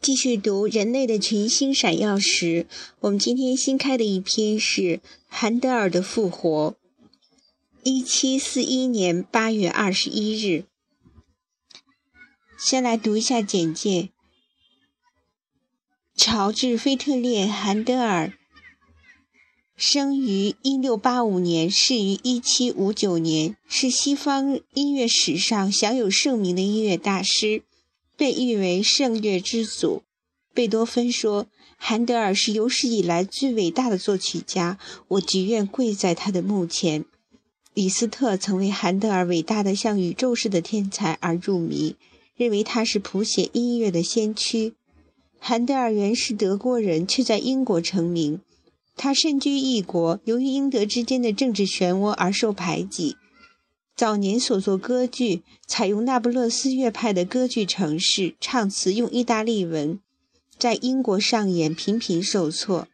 继续读《人类的群星闪耀时》，我们今天新开的一篇是韩德尔的复活。一七四一年八月二十一日，先来读一下简介：乔治·菲特烈·韩德尔生于一六八五年，逝于一七五九年，是西方音乐史上享有盛名的音乐大师。被誉为圣乐之祖，贝多芬说：“韩德尔是有史以来最伟大的作曲家，我只愿跪在他的墓前。”李斯特曾为韩德尔伟大的像宇宙似的天才而入迷，认为他是谱写音乐的先驱。韩德尔原是德国人，却在英国成名。他身居异国，由于英德之间的政治漩涡而受排挤。早年所作歌剧采用那不勒斯乐派的歌剧程式，唱词用意大利文，在英国上演频频受挫，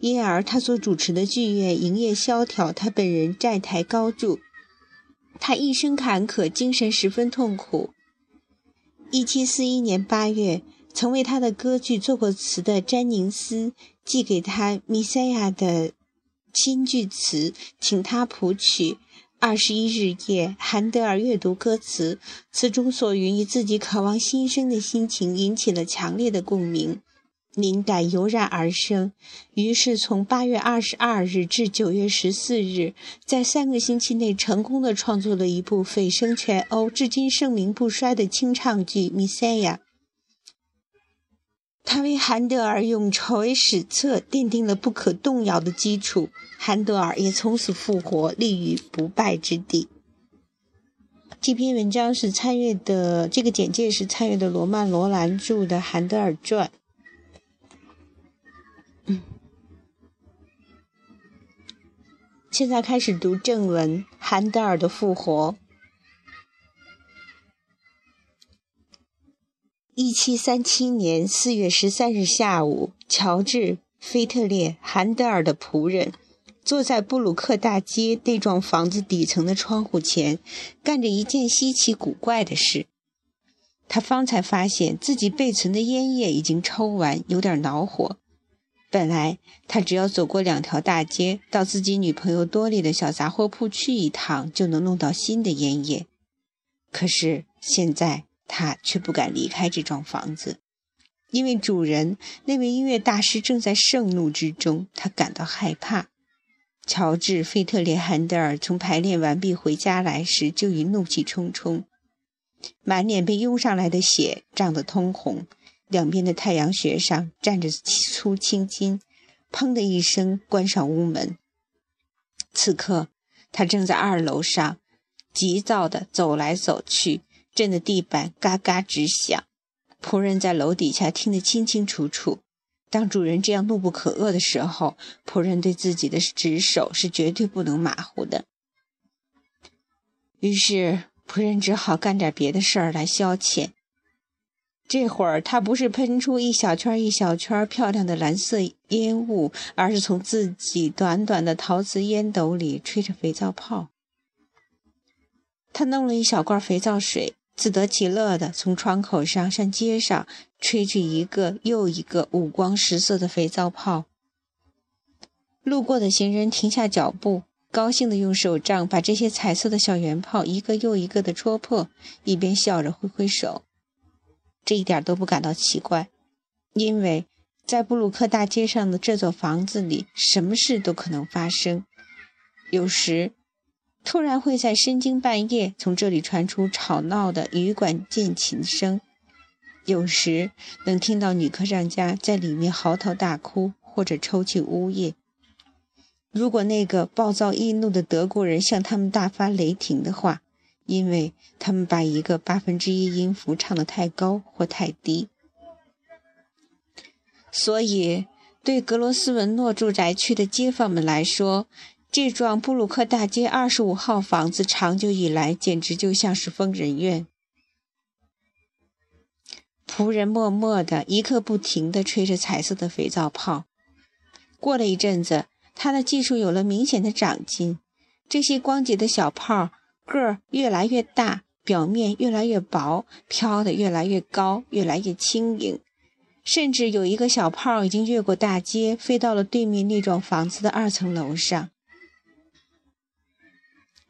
因而他所主持的剧院营业萧条，他本人债台高筑，他一生坎坷，精神十分痛苦。一七四一年八月，曾为他的歌剧作过词的詹宁斯寄给他《弥赛亚》的新剧词，请他谱曲。二十一日夜，韩德尔阅读歌词，词中所云以自己渴望新生的心情引起了强烈的共鸣，灵感油然而生。于是，从八月二十二日至九月十四日，在三个星期内成功的创作了一部蜚声全欧、至今声名不衰的清唱剧《弥赛亚》。他为韩德尔永垂史册奠定了不可动摇的基础，韩德尔也从此复活，立于不败之地。这篇文章是参阅的，这个简介是参阅的罗曼·罗兰著的《韩德尔传》。嗯，现在开始读正文：韩德尔的复活。一七三七年四月十三日下午，乔治·菲特烈·韩德尔的仆人坐在布鲁克大街那幢房子底层的窗户前，干着一件稀奇古怪的事。他方才发现自己备存的烟叶已经抽完，有点恼火。本来他只要走过两条大街，到自己女朋友多莉的小杂货铺去一趟，就能弄到新的烟叶。可是现在。他却不敢离开这幢房子，因为主人那位音乐大师正在盛怒之中，他感到害怕。乔治·费特列·汉德尔从排练完毕回家来时，就已怒气冲冲，满脸被涌上来的血涨得通红，两边的太阳穴上站着粗青筋，砰的一声关上屋门。此刻，他正在二楼上，急躁地走来走去。震得地板嘎嘎直响，仆人在楼底下听得清清楚楚。当主人这样怒不可遏的时候，仆人对自己的职守是绝对不能马虎的。于是，仆人只好干点别的事儿来消遣。这会儿，他不是喷出一小圈一小圈漂亮的蓝色烟雾，而是从自己短短的陶瓷烟斗里吹着肥皂泡。他弄了一小罐肥皂水。自得其乐地从窗口上向街上吹去一个又一个五光十色的肥皂泡。路过的行人停下脚步，高兴地用手杖把这些彩色的小圆泡一个又一个地戳破，一边笑着挥挥手。这一点都不感到奇怪，因为在布鲁克大街上的这座房子里，什么事都可能发生。有时。突然会在深更半夜从这里传出吵闹的羽管键琴声，有时能听到女客商家在里面嚎啕大哭或者抽泣呜咽。如果那个暴躁易怒的德国人向他们大发雷霆的话，因为他们把一个八分之一音符唱得太高或太低，所以对格罗斯文诺住宅区的街坊们来说。这幢布鲁克大街二十五号房子长久以来简直就像是疯人院。仆人默默地一刻不停地吹着彩色的肥皂泡。过了一阵子，他的技术有了明显的长进。这些光洁的小泡个儿越来越大，表面越来越薄，飘得越来越高，越来越轻盈。甚至有一个小炮已经越过大街，飞到了对面那幢房子的二层楼上。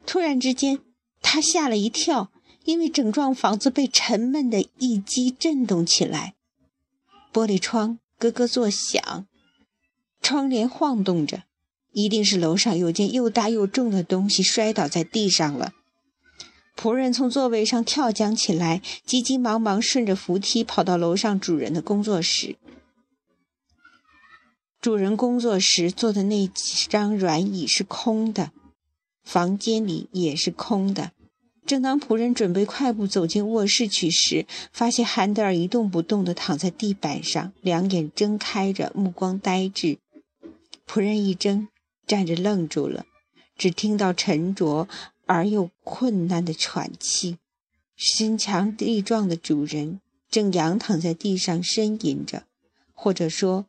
突然之间，他吓了一跳，因为整幢房子被沉闷的一击震动起来，玻璃窗咯咯作响，窗帘晃动着，一定是楼上有件又大又重的东西摔倒在地上了。仆人从座位上跳将起来，急急忙忙顺着扶梯跑到楼上主人的工作室。主人工作时坐的那几张软椅是空的，房间里也是空的。正当仆人准备快步走进卧室去时，发现韩德尔一动不动地躺在地板上，两眼睁开着，目光呆滞。仆人一怔，站着愣住了，只听到沉着。而又困难的喘气，身强力壮的主人正仰躺在地上呻吟着，或者说，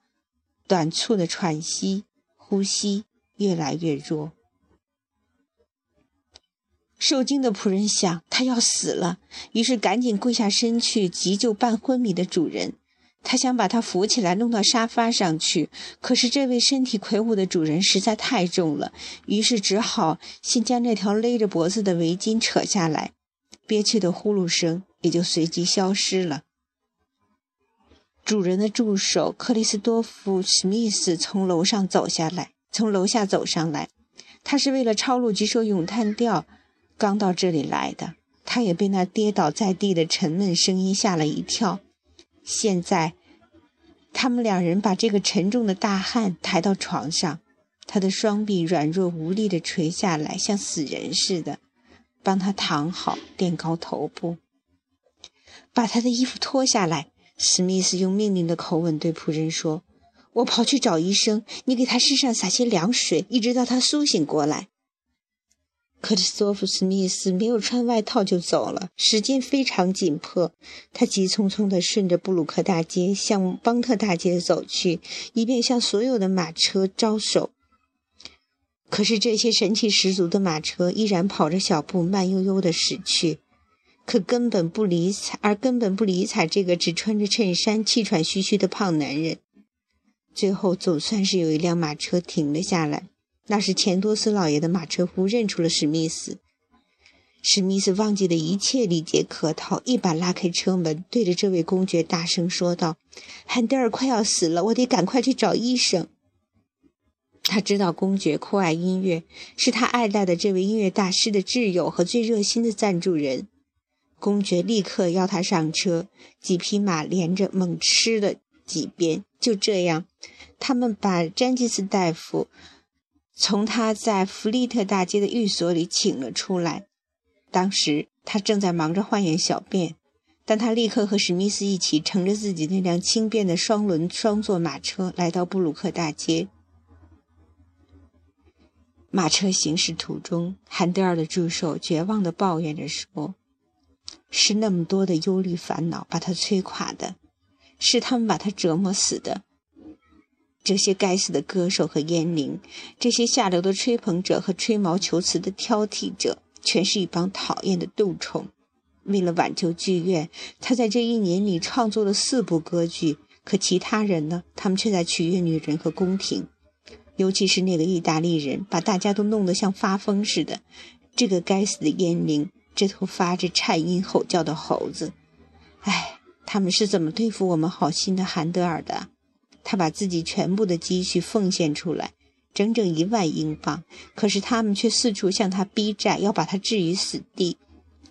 短促的喘息，呼吸越来越弱。受惊的仆人想他要死了，于是赶紧跪下身去急救半昏迷的主人。他想把他扶起来，弄到沙发上去。可是这位身体魁梧的主人实在太重了，于是只好先将那条勒着脖子的围巾扯下来，憋屈的呼噜声也就随即消失了。主人的助手克里斯多夫·史密斯从楼上走下来，从楼下走上来。他是为了抄录几首咏叹调，刚到这里来的。他也被那跌倒在地的沉闷声音吓了一跳。现在，他们两人把这个沉重的大汉抬到床上，他的双臂软弱无力地垂下来，像死人似的，帮他躺好，垫高头部，把他的衣服脱下来。史密斯用命令的口吻对仆人说：“我跑去找医生，你给他身上撒些凉水，一直到他苏醒过来。”克里斯托弗·史密斯没有穿外套就走了，时间非常紧迫。他急匆匆地顺着布鲁克大街向邦特大街走去，以便向所有的马车招手。可是这些神气十足的马车依然跑着小步，慢悠悠地驶去，可根本不理睬，而根本不理睬这个只穿着衬衫、气喘吁吁的胖男人。最后，总算是有一辆马车停了下来。那是钱多斯老爷的马车夫认出了史密斯。史密斯忘记了一切礼节客套，一把拉开车门，对着这位公爵大声说道：“汉德尔快要死了，我得赶快去找医生。”他知道公爵酷爱音乐，是他爱戴的这位音乐大师的挚友和最热心的赞助人。公爵立刻邀他上车，几匹马连着猛吃了几鞭。就这样，他们把詹吉斯大夫。从他在弗利特大街的寓所里请了出来。当时他正在忙着换眼小便，但他立刻和史密斯一起乘着自己那辆轻便的双轮双座马车来到布鲁克大街。马车行驶途中，韩德尔的助手绝望地抱怨着说：“是那么多的忧虑烦恼把他摧垮的，是他们把他折磨死的。”这些该死的歌手和烟灵，这些下流的吹捧者和吹毛求疵的挑剔者，全是一帮讨厌的蠹虫。为了挽救剧院，他在这一年里创作了四部歌剧。可其他人呢？他们却在取悦女人和宫廷，尤其是那个意大利人，把大家都弄得像发疯似的。这个该死的烟灵，这头发着颤音吼叫的猴子，唉，他们是怎么对付我们好心的韩德尔的？他把自己全部的积蓄奉献出来，整整一万英镑。可是他们却四处向他逼债，要把他置于死地。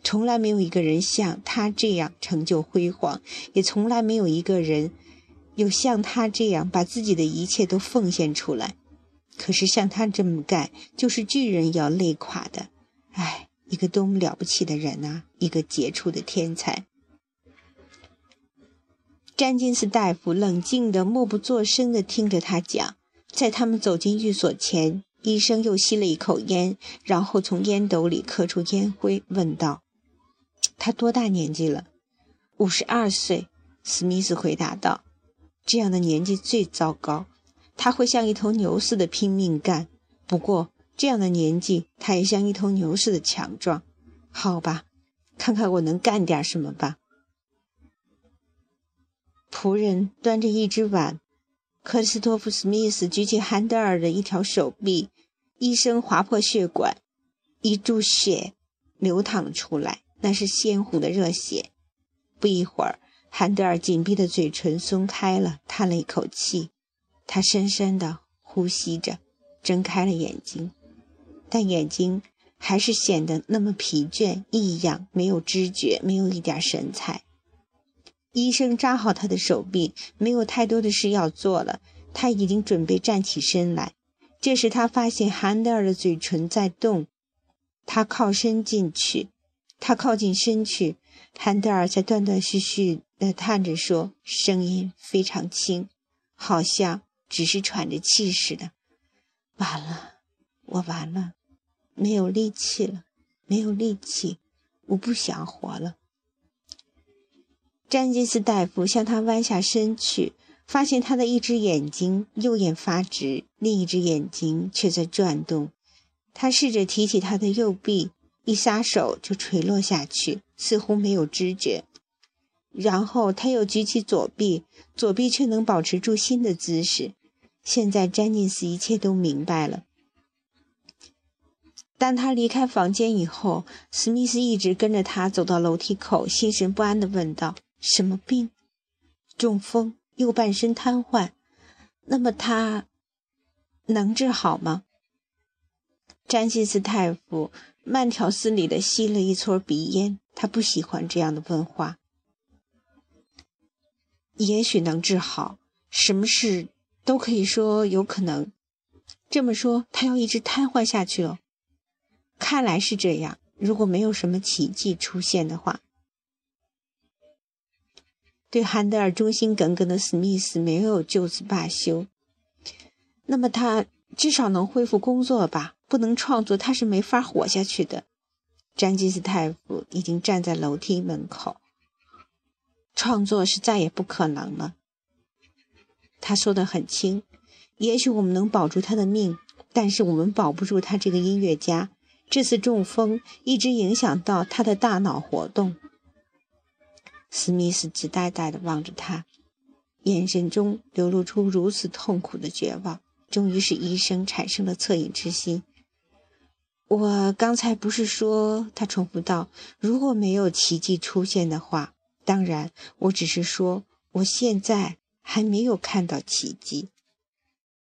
从来没有一个人像他这样成就辉煌，也从来没有一个人有像他这样把自己的一切都奉献出来。可是像他这么干，就是巨人要累垮的。唉，一个多么了不起的人啊！一个杰出的天才。詹金斯大夫冷静地、默不作声地听着他讲。在他们走进寓所前，医生又吸了一口烟，然后从烟斗里咳出烟灰，问道：“他多大年纪了？”“五十二岁。”史密斯回答道。“这样的年纪最糟糕，他会像一头牛似的拼命干。不过，这样的年纪，他也像一头牛似的强壮。好吧，看看我能干点什么吧。”仆人端着一只碗，克里斯托弗·史密斯举起韩德尔的一条手臂，医生划破血管，一注血流淌出来，那是鲜红的热血。不一会儿，韩德尔紧闭的嘴唇松开了，叹了一口气，他深深地呼吸着，睁开了眼睛，但眼睛还是显得那么疲倦、异样，没有知觉，没有一点神采。医生扎好他的手臂，没有太多的事要做了。他已经准备站起身来。这时，他发现韩德尔的嘴唇在动。他靠身进去，他靠近身去。韩德尔在断断续续地叹着说，声音非常轻，好像只是喘着气似的。完了，我完了，没有力气了，没有力气，我不想活了。詹金斯大夫向他弯下身去，发现他的一只眼睛右眼发直，另一只眼睛却在转动。他试着提起他的右臂，一撒手就垂落下去，似乎没有知觉。然后他又举起左臂，左臂却能保持住新的姿势。现在詹金斯一切都明白了。当他离开房间以后，史密斯一直跟着他走到楼梯口，心神不安地问道。什么病？中风，右半身瘫痪。那么他能治好吗？詹金斯太夫慢条斯理地吸了一撮鼻烟，他不喜欢这样的问话。也许能治好，什么事都可以说有可能。这么说，他要一直瘫痪下去了？看来是这样。如果没有什么奇迹出现的话。对韩德尔忠心耿耿的史密斯没有就此罢休。那么他至少能恢复工作吧？不能创作，他是没法活下去的。詹金斯太夫已经站在楼梯门口。创作是再也不可能了。他说得很轻。也许我们能保住他的命，但是我们保不住他这个音乐家。这次中风一直影响到他的大脑活动。史密斯直呆呆地望着他，眼神中流露出如此痛苦的绝望，终于使医生产生了恻隐之心。我刚才不是说，他重复道：“如果没有奇迹出现的话，当然，我只是说，我现在还没有看到奇迹。”